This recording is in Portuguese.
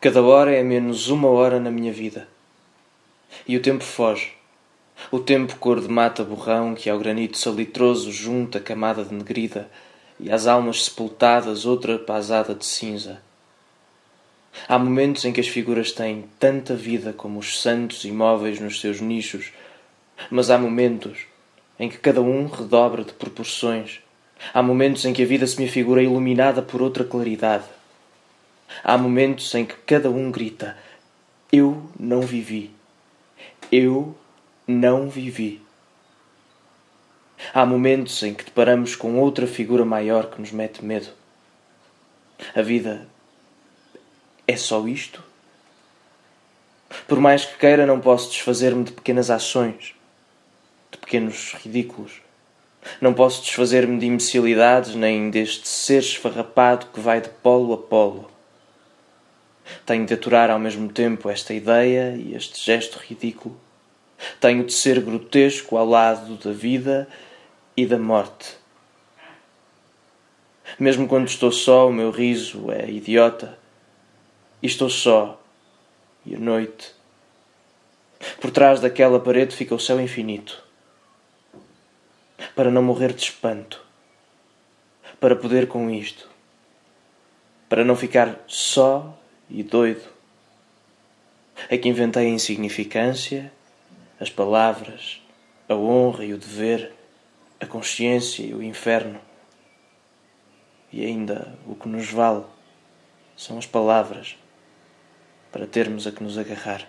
Cada hora é menos uma hora na minha vida. E o tempo foge. O tempo cor de mata borrão que ao granito salitroso junta camada de negrida e às almas sepultadas outra pasada de cinza. Há momentos em que as figuras têm tanta vida como os santos imóveis nos seus nichos, mas há momentos em que cada um redobra de proporções. Há momentos em que a vida se me afigura iluminada por outra claridade Há momentos em que cada um grita: Eu não vivi. Eu não vivi. Há momentos em que deparamos com outra figura maior que nos mete medo. A vida é só isto? Por mais que queira, não posso desfazer-me de pequenas ações, de pequenos ridículos. Não posso desfazer-me de imbecilidades nem deste ser esfarrapado que vai de polo a polo tenho de aturar ao mesmo tempo esta ideia e este gesto ridículo. Tenho de ser grotesco ao lado da vida e da morte. Mesmo quando estou só, o meu riso é idiota. E estou só. E a noite. Por trás daquela parede fica o céu infinito. Para não morrer de espanto. Para poder com isto. Para não ficar só e doido. É que inventei a insignificância, as palavras, a honra e o dever, a consciência e o inferno. E ainda o que nos vale são as palavras para termos a que nos agarrar.